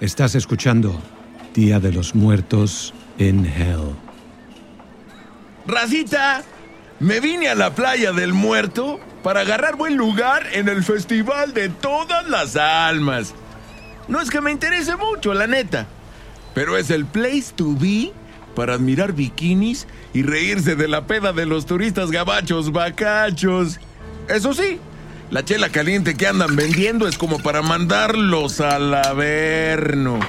Estás escuchando Día de los Muertos en Hell. Racita, me vine a la playa del muerto para agarrar buen lugar en el Festival de Todas las Almas. No es que me interese mucho, la neta, pero es el place to be para admirar bikinis y reírse de la peda de los turistas gabachos bacachos. Eso sí, la chela caliente que andan vendiendo es como para mandarlos al averno.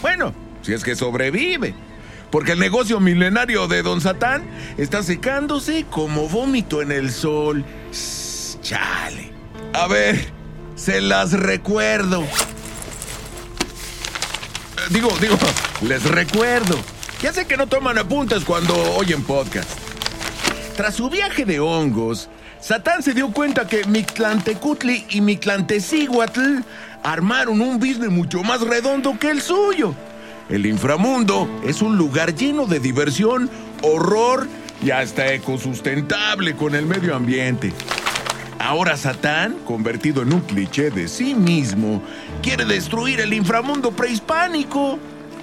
Bueno, si es que sobrevive. Porque el negocio milenario de Don Satán está secándose como vómito en el sol. Chale. A ver, se las recuerdo. Eh, Digo, digo, les recuerdo. Ya sé que no toman apuntes cuando oyen podcast. Tras su viaje de hongos, Satán se dio cuenta que Mictlantecutli y Mictlantecíhuatl armaron un business mucho más redondo que el suyo. El inframundo es un lugar lleno de diversión, horror y hasta ecosustentable con el medio ambiente. Ahora Satán, convertido en un cliché de sí mismo, quiere destruir el inframundo prehispánico.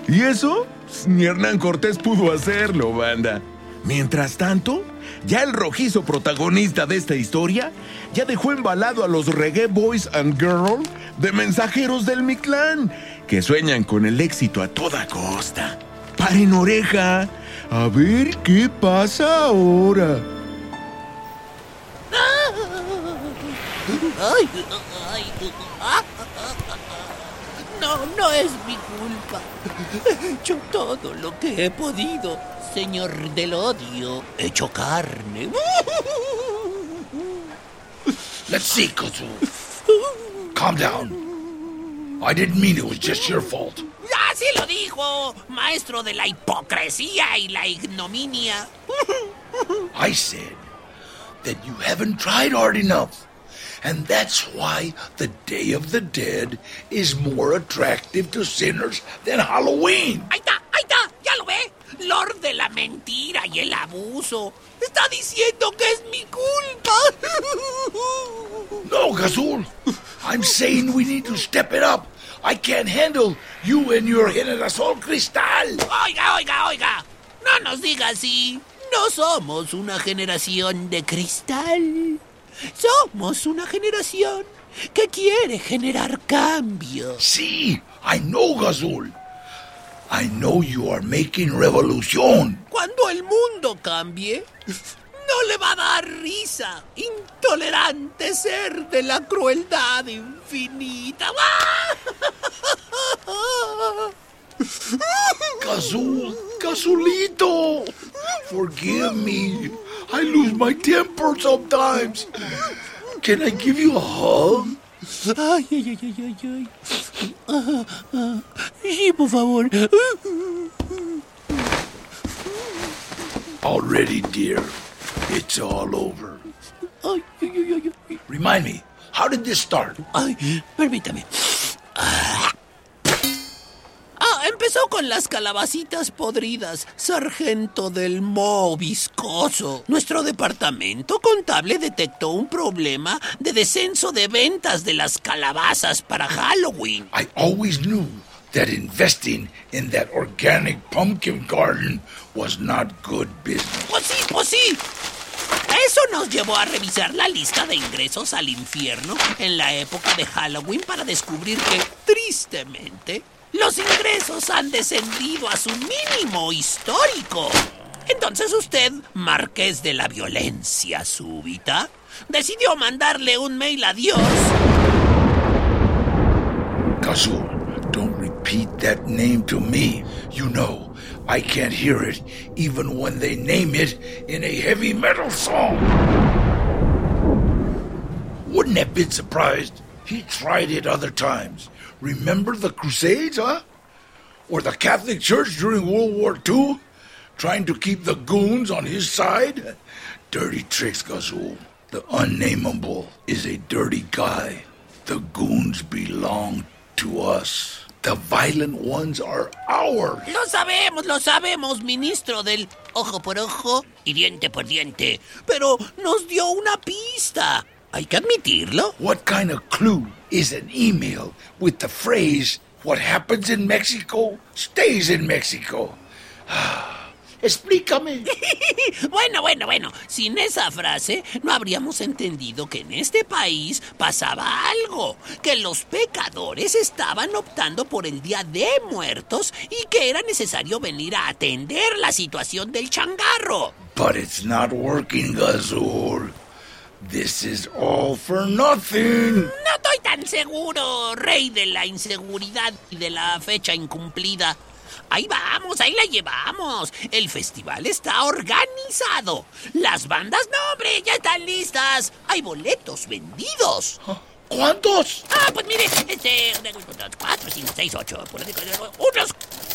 ¿Y eso? Ni Hernán Cortés pudo hacerlo, banda. Mientras tanto, ya el rojizo protagonista de esta historia ya dejó embalado a los reggae boys and girls de mensajeros del Mictlán, que sueñan con el éxito a toda costa. Paren oreja, a ver qué pasa ahora. Ah. No, no es mi culpa. He hecho todo lo que he podido, señor del odio. He hecho carne. Let's see, Kazu. Calm down. I didn't mean it was just your fault. Así lo dijo, maestro de la hipocresía y la ignominia. I said that you haven't tried hard enough. And that's why the Day of the Dead is more attractive to sinners than Halloween. Ahí está, ahí está, ya lo ve. Lord de la mentira y el abuso. Está diciendo que es mi culpa. No, Gazul. I'm saying we need to step it up. I can't handle you and your generación cristal. Oiga, oiga, oiga. No nos diga así. No somos una generación de cristal. Somos una generación que quiere generar cambios. Sí, I know, Gazul. I know you are making revolution. Cuando el mundo cambie, no le va a dar risa. Intolerante ser de la crueldad infinita. Gazul, Gazulito, forgive me. I lose my temper sometimes. Can I give you a hug? Ay, ay, ay, ay, ay. Sí, por favor. Already, dear. It's all over. Remind me, how did this start? Ay, permítame. Ah, empezó con las calabacitas podridas, sargento del moho viscoso. Nuestro departamento contable detectó un problema de descenso de ventas de las calabazas para Halloween. I always knew that investing in that organic pumpkin garden was not good business. Pues sí, pues sí. Eso nos llevó a revisar la lista de ingresos al infierno en la época de Halloween para descubrir que, tristemente, los ingresos han descendido a su mínimo histórico. Entonces usted, marqués de la violencia súbita, decidió mandarle un mail a Dios. Gazul, don't repeat that name to me. You know, I can't hear it even when they name it in a heavy metal song. Wouldn't have been surprised. He tried it other times. Remember the Crusades, huh? Or the Catholic Church during World War II? Trying to keep the goons on his side? Dirty tricks, Gazul. The unnameable is a dirty guy. The goons belong to us. The violent ones are ours. Lo sabemos, lo sabemos, ministro del ojo por ojo y diente por diente. Pero nos dio una pista. Hay que admitirlo. What kind of clue is an email with the phrase, what happens in Mexico stays in Mexico? Explícame. Bueno, bueno, bueno. Sin esa frase no habríamos entendido que en este país pasaba algo. Que los pecadores estaban optando por el Día de Muertos y que era necesario venir a atender la situación del changarro. But it's not working, Gazul. This is all for nothing. No estoy tan seguro, rey de la inseguridad y de la fecha incumplida. Ahí vamos, ahí la llevamos. El festival está organizado. Las bandas, no, hombre, ya están listas. Hay boletos vendidos. ¿Cuántos? Ah, pues mire, este, cuatro, cinco, seis, ocho, unos,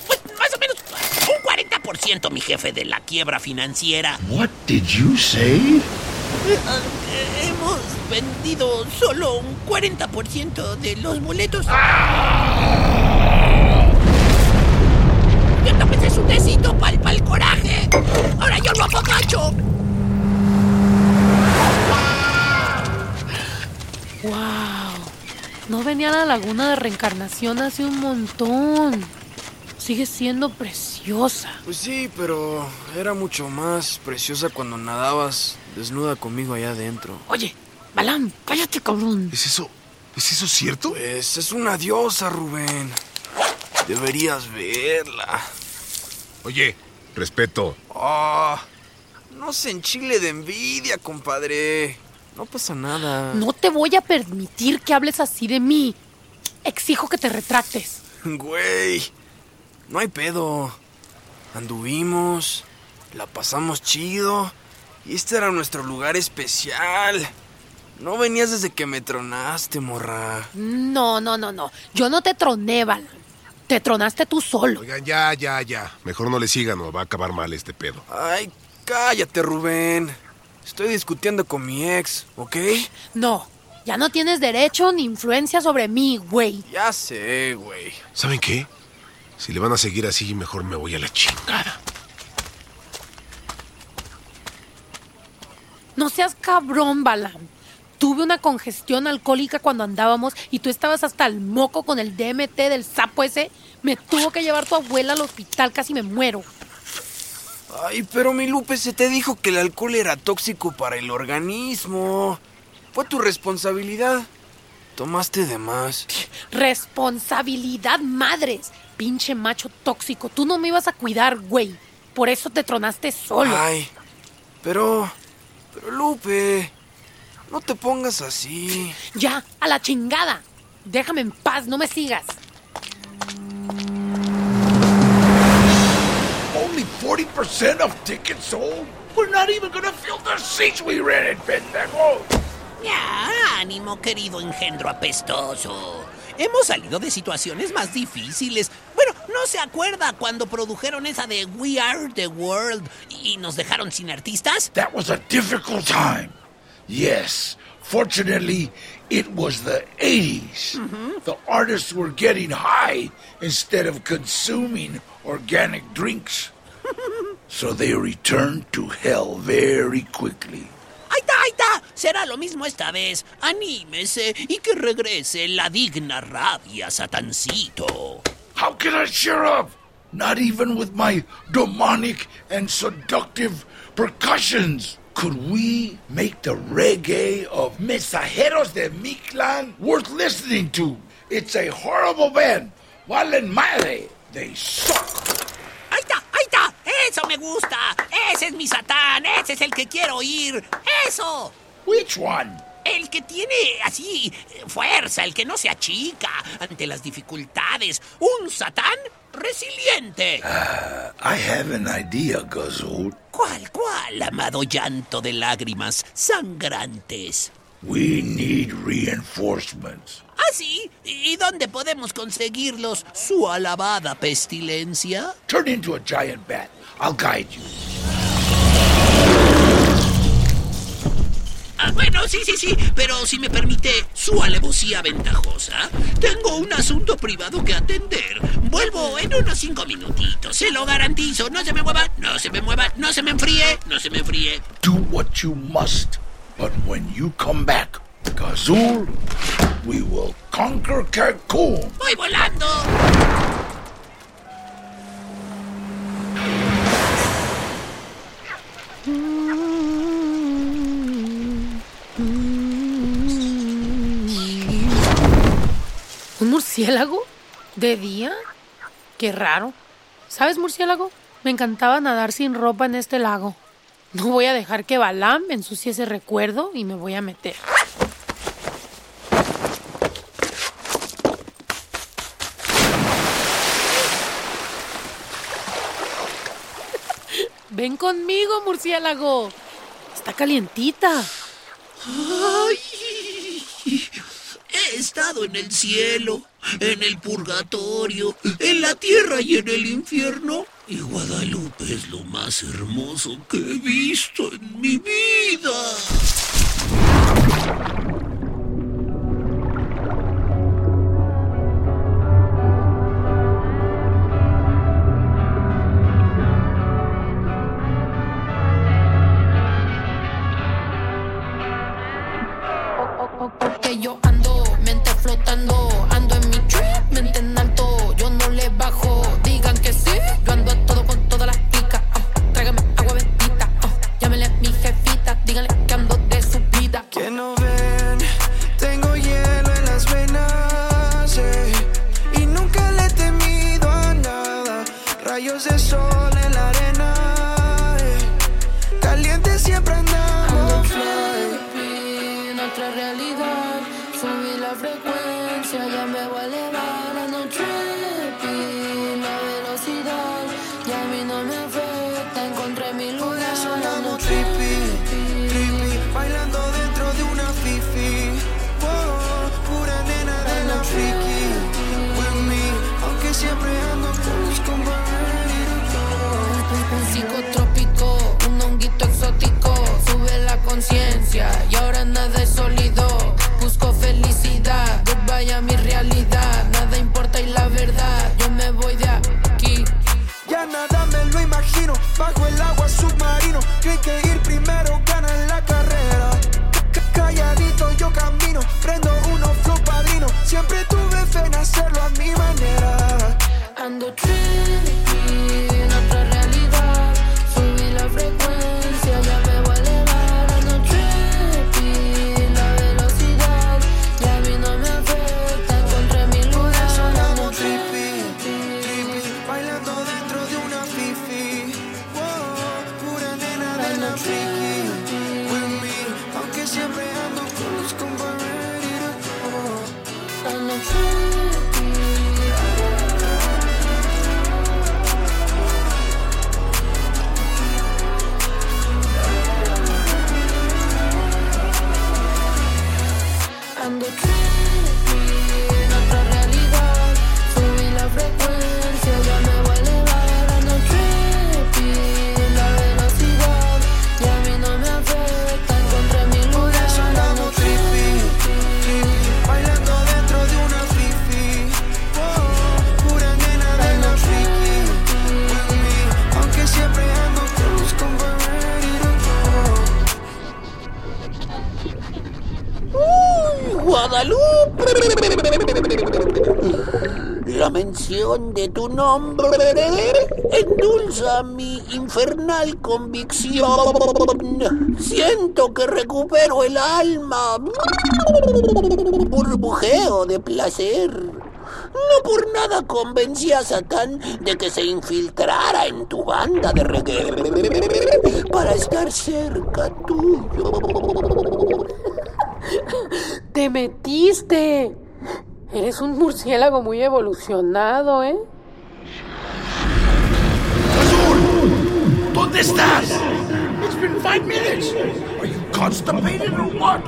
pues más o menos un 40%, mi jefe, de la quiebra financiera. What did you say? Hemos vendido solo un 40% de los boletos. Yo tómese su tecito palpa el coraje. Ahora yo lo apapacho. ¡Wow! No venía a la laguna de reencarnación hace un montón. Sigue siendo preciosa. Pues sí, pero era mucho más preciosa cuando nadabas desnuda conmigo allá adentro. Oye, Balam, cállate, cabrón. ¿Es eso? ¿Es eso cierto? Pues es una diosa, Rubén. Deberías verla. Oye, respeto. Ah, no se enchile de envidia, compadre. No pasa nada. No te voy a permitir que hables así de mí. Exijo que te retractes. Güey, no hay pedo. Anduvimos, la pasamos chido. Y este era nuestro lugar especial. No venías desde que me tronaste, morra. No, no, no, no. Yo no te troné, Balam. Te tronaste tú solo. Oigan, ya, ya, ya. Mejor no le sigan o va a acabar mal este pedo. Ay, cállate, Rubén. Estoy discutiendo con mi ex, ¿ok? No, ya no tienes derecho ni influencia sobre mí, güey. Ya sé, güey. ¿Saben qué? Si le van a seguir así, mejor me voy a la chingada. No seas cabrón, Balam. Tuve una congestión alcohólica cuando andábamos y tú estabas hasta el moco con el DMT del sapo ese. Me tuvo que llevar tu abuela al hospital, casi me muero. Ay, pero mi Lupe, se te dijo que el alcohol era tóxico para el organismo. Fue tu responsabilidad. Tomaste de más. Responsabilidad madres. Pinche macho tóxico. Tú no me ibas a cuidar, güey. Por eso te tronaste solo. Ay, pero... Pero Lupe, no te pongas así. Ya, a la chingada. Déjame en paz, no me sigas. Only 40% of tickets sold? We're not even gonna fill the seats we rented, pendejo. Ya, ánimo, querido engendro apestoso. Hemos salido de situaciones más difíciles. Bueno, ¿no se acuerda cuando produjeron esa de We Are the World y nos dejaron sin artistas? That was a difficult time. Yes, fortunately, it was the 80s. The artists were getting high instead of consuming organic drinks. so they returned to hell very quickly. ¡Ahí está, ahí está! Será lo mismo esta vez. Anímese y que regrese la digna rabia, satancito. How can I cheer up? Not even with my demonic and seductive percussions. Could we make the reggae of Mensajeros de Mictlan worth listening to? It's a horrible band. Valen madre. They suck. ¡Ahí está! ¡Ahí está! ¡Eso me gusta! ¡Ese es mi Satán! ¡Ese es el que quiero oír! ¡Eso! Which one? El que tiene así fuerza, el que no se achica ante las dificultades. Un Satán resiliente. I have an idea, Gazul. ¿Cuál, cuál, amado llanto de lágrimas sangrantes? We need reinforcements. ¿Ah, sí? ¿Y dónde podemos conseguirlos, su alabada pestilencia? Turn into a giant bat. I'll guide you. Ah, bueno, sí, sí, sí, pero si me permite su alevosía ventajosa, tengo un asunto privado que atender. Vuelvo en unos cinco minutitos, se lo garantizo. No se me mueva, no se me mueva, no se me enfríe, no se me enfríe. Do what you must. But when you come back, Gazul, we will conquer Cancun. ¡Voy volando! Murciélago? ¿De día? Qué raro. ¿Sabes, murciélago? Me encantaba nadar sin ropa en este lago. No voy a dejar que Balam ensucie ese recuerdo y me voy a meter. Ven conmigo, murciélago. Está calientita. ¡Ay! He estado en el cielo, en el purgatorio, en la tierra y en el infierno. Y Guadalupe es lo más hermoso que he visto en mi vida. Nada me lo imagino, bajo el agua submarino. Creen que ir primero gana en la carrera. Calladito yo camino, prendo uno flow padrino. Siempre tuve fe en hacerlo a mi manera. Ando trippy, de tu nombre endulza mi infernal convicción. Siento que recupero el alma. Burbujeo de placer. No por nada convencí a Satán de que se infiltrara en tu banda de reggae para estar cerca tuyo. ¡Te metiste! Eres un murciélago muy evolucionado, ¿eh? ¿Dónde estás? It's been five minutes. Are you constipated or what?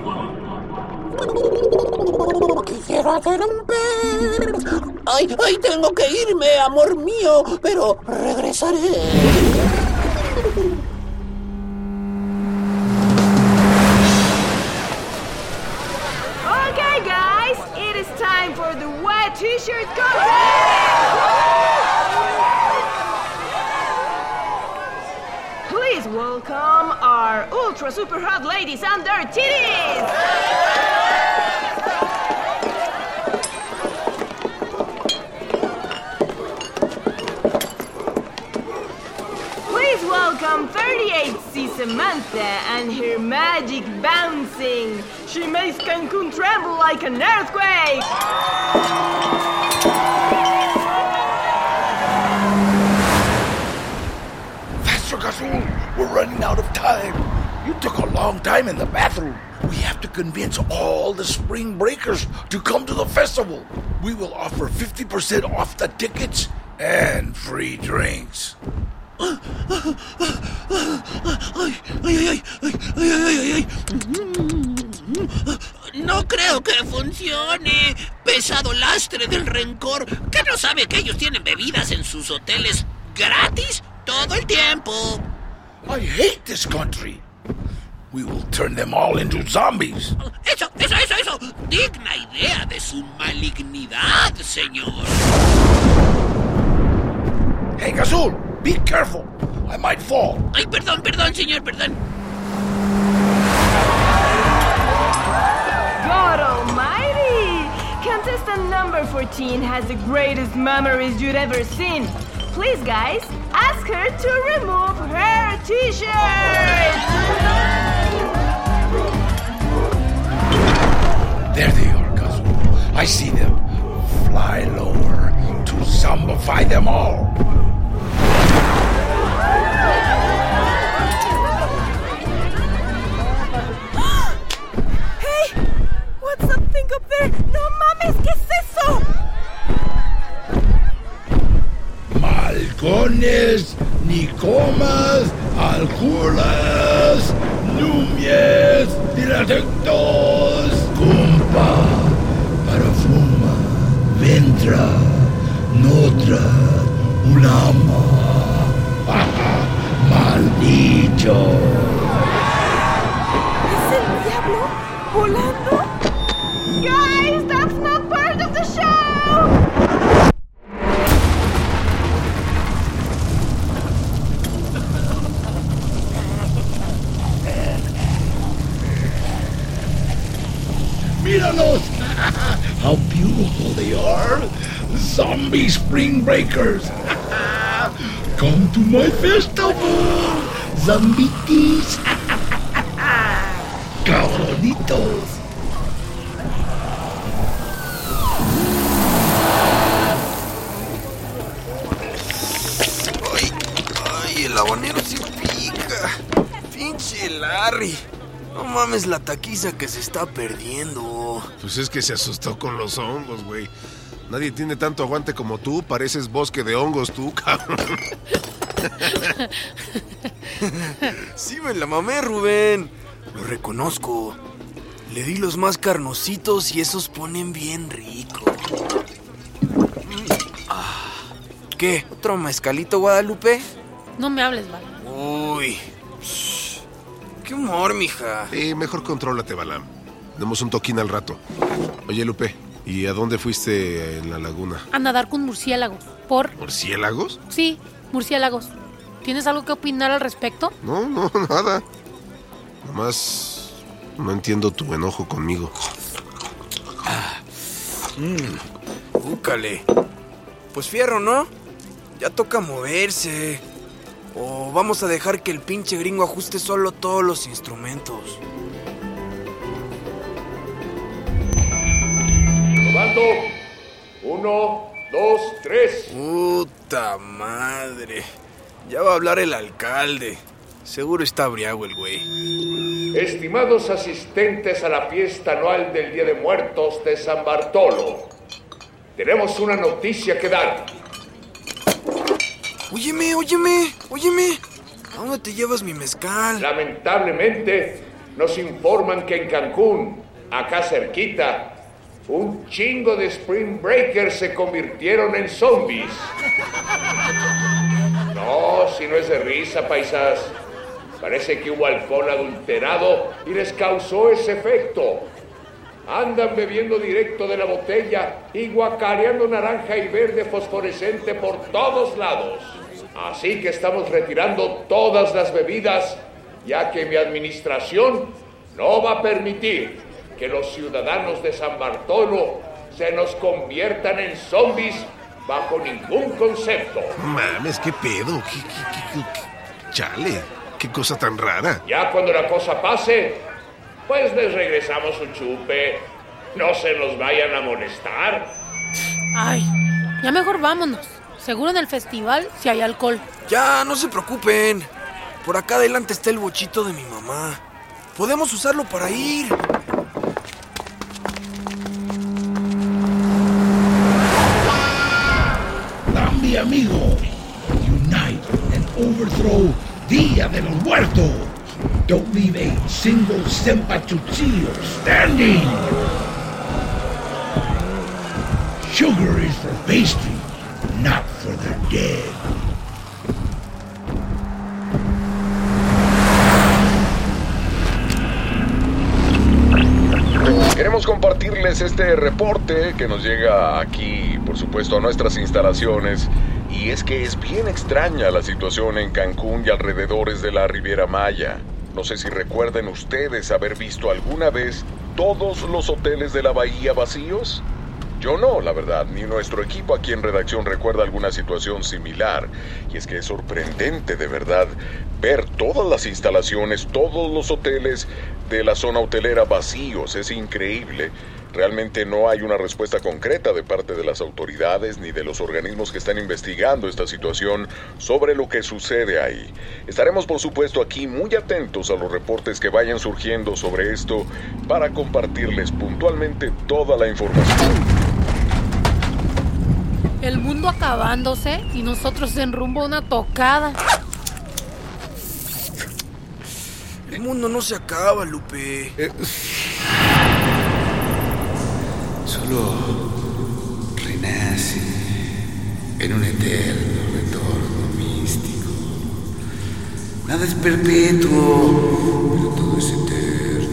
Quisiera hacer un pez. Ay, ay, tengo que irme, amor mío, pero regresaré. For the wet t-shirt contest! Please welcome our ultra super hot ladies and their titties! Please welcome 38C Samantha and her magic bouncing. She makes Cancun tremble like an earthquake. Faster, Gazul. We're running out of time. You took a long time in the bathroom. We have to convince all the spring breakers to come to the festival. We will offer 50% off the tickets and free drinks. No creo que funcione. Pesado lastre del rencor. ¿Que no sabe que ellos tienen bebidas en sus hoteles gratis todo el tiempo? I hate this country. We will turn them all into zombies. Eso, eso, eso, eso. Digna idea de su malignidad, señor. Hey, Gazul, be careful. I might fall. Ay, perdón, perdón, señor, perdón. Contestant number 14 has the greatest memories you'd ever seen. Please, guys, ask her to remove her t-shirt! There they are, Gazul. I see them. Fly lower to zombify them all. Míralos! How beautiful they are! Zombie spring breakers! Come to my festival! Zombitis! Cabronitos! Ay, ay, el habanero sí pica. Pinche Larry. No mames la taquiza que se está perdiendo. Pues es que se asustó con los hongos, güey. Nadie tiene tanto aguante como tú. Pareces bosque de hongos, tú, cabrón. Sí me la mamé, Rubén. Lo reconozco. Le di los más carnositos y esos ponen bien rico. Ah. ¿Qué? ¿Otro mezcalito, Guadalupe? No me hables, Val. Uy. Shh. Qué humor, mija. Sí, mejor contrólate, Balam. Demos un toquín al rato. Oye, Lupe, ¿y a dónde fuiste en la laguna? A nadar con murciélagos. ¿Por? ¿Murciélagos? Sí, murciélagos. ¿Tienes algo que opinar al respecto? No, no, nada. Nomás no entiendo tu enojo conmigo. Úcale. Pues fierro, ¿no? Ya toca moverse. O vamos a dejar que el pinche gringo ajuste solo todos los instrumentos. Probando. Uno, dos, tres. Puta madre. Ya va a hablar el alcalde. Seguro está briago el güey. Estimados asistentes a la fiesta anual del Día de Muertos de San Bartolo, tenemos una noticia que dar. Óyeme, óyeme, óyeme. ¿A dónde te llevas mi mezcal? Lamentablemente, nos informan que en Cancún, acá cerquita, un chingo de Spring Breakers se convirtieron en zombies. No, si no es de risa, paisas. Parece que hubo alcohol adulterado y les causó ese efecto. Andan bebiendo directo de la botella y guacareando naranja y verde fosforescente por todos lados. Así que estamos retirando todas las bebidas, ya que mi administración no va a permitir que los ciudadanos de San Bartolo se nos conviertan en zombies bajo ningún concepto. Mames, qué pedo. ¿Qué, qué, qué, qué- qué- Chale, qué cosa tan rara. Ya cuando la cosa pase, pues les regresamos su chupe. No se nos vayan a molestar. Ay, ya mejor vámonos. Seguro en el festival si hay alcohol. Ya, no se preocupen. Por acá adelante está el bochito de mi mamá. Podemos usarlo para ir. De los Muertos. Don't leave a single Sempachuchillo standing. Sugar is for pastry, not for the dead. Queremos compartirles este reporte que nos llega aquí, por supuesto, a nuestras instalaciones. Y es que es bien extraña la situación en Cancún y alrededores de la Riviera Maya. No sé si recuerden ustedes haber visto alguna vez todos los hoteles de la bahía vacíos. Yo no, la verdad, ni nuestro equipo aquí en redacción recuerda alguna situación similar. Y es que es sorprendente, de verdad, ver todas las instalaciones, todos los hoteles de la zona hotelera vacíos. Es increíble. Realmente no hay una respuesta concreta de parte de las autoridades ni de los organismos que están investigando esta situación sobre lo que sucede ahí. Estaremos por supuesto aquí muy atentos a los reportes que vayan surgiendo sobre esto para compartirles puntualmente toda la información. El mundo acabándose y nosotros en rumbo a una tocada. El mundo no se acaba, Lupe. Renace en un eterno retorno místico. Nada es perpetuo, pero todo es eterno.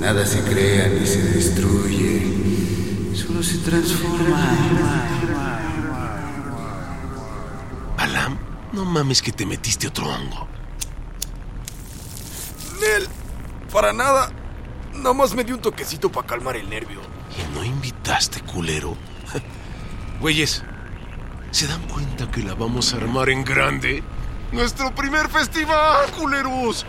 Nada se crea ni se destruye, solo se transforma. Alam, no mames que te metiste otro hongo. Nel, para nada. Nomás me dio un toquecito para calmar el nervio. No invitaste, culero. Güeyes, ¿se dan cuenta que la vamos a armar en grande? ¡Nuestro primer festival, culeros!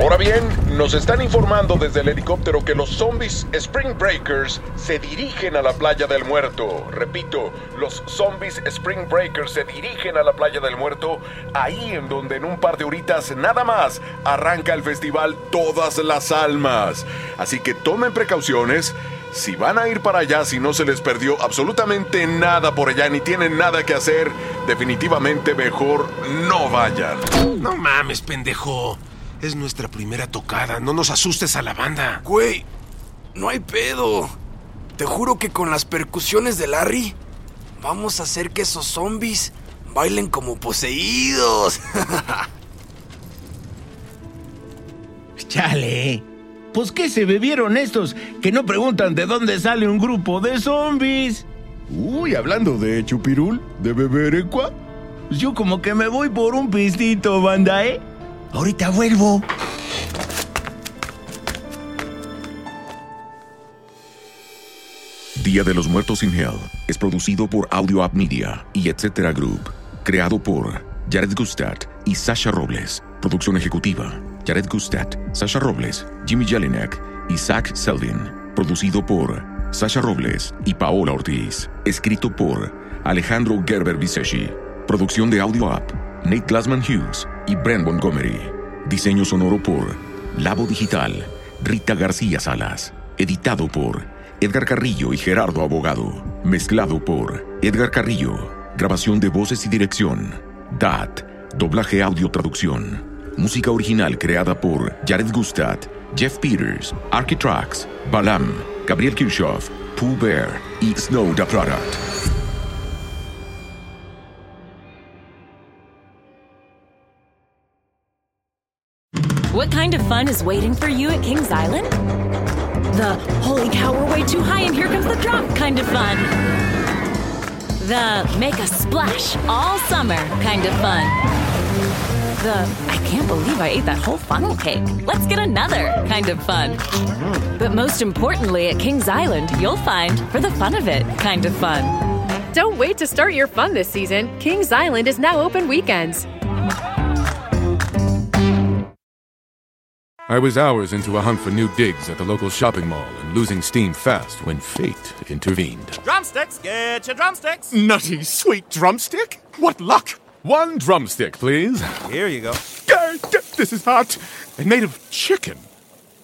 Ahora bien, nos están informando desde el helicóptero que los zombies Spring Breakers se dirigen a la playa del muerto. Repito, los zombies Spring Breakers se dirigen a la playa del muerto, ahí en donde en un par de horitas nada más arranca el festival Todas las Almas. Así que tomen precauciones. Si van a ir para allá, si no se les perdió absolutamente nada por allá ni tienen nada que hacer, definitivamente mejor no vayan. No mames, pendejo. Es nuestra primera tocada. No nos asustes a la banda. Güey, no hay pedo. Te juro que con las percusiones de Larry vamos a hacer que esos zombies bailen como poseídos. Chale. Pues qué se bebieron estos que no preguntan de dónde sale un grupo de zombies. Uy, hablando de chupirul, de beber ecua. Pues yo como que me voy por un pistito, banda, ¿eh? Ahorita vuelvo. Día de los Muertos in Hell es producido por Audio App Media y Etcétera Group. Creado por Jared Gustad y Sasha Robles. Producción ejecutiva: Jared Gustad, Sasha Robles, Jimmy Jelinek y Zach Selvin. Producido por Sasha Robles y Paola Ortiz. Escrito por Alejandro Gerber Viseshi. Producción de Audio App: Nate Glassman Hughes y Brent Montgomery. Diseño sonoro por Labo Digital, Rita García Salas. Editado por Edgar Carrillo y Gerardo Abogado. Mezclado por Edgar Carrillo. Grabación de voces y dirección. DAT. Doblaje audio traducción. Música original creada por Jared Gustad, Jeff Peters, Architrax, Balam, Gabriel Kirchhoff, Pooh Bear y Snow the Product. What kind of fun is waiting for you at Kings Island? The holy cow, we're way too high and here comes the drop kind of fun. The make a splash all summer kind of fun. The I can't believe I ate that whole funnel cake. Let's get another kind of fun. But most importantly, at Kings Island, you'll find for the fun of it kind of fun. Don't wait to start your fun this season. Kings Island is now open weekends. I was hours into a hunt for new digs at the local shopping mall and losing steam fast when fate intervened. Drumsticks, get your drumsticks. Nutty, sweet drumstick? What luck! One drumstick, please. Here you go. This is hot and made of chicken.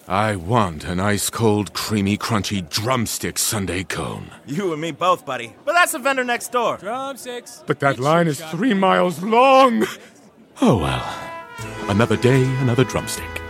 I want an ice cold, creamy, crunchy drumstick Sunday cone. You and me both, buddy. But that's the vendor next door. Drumsticks. But that line is three miles long. Oh well. Another day, another drumstick.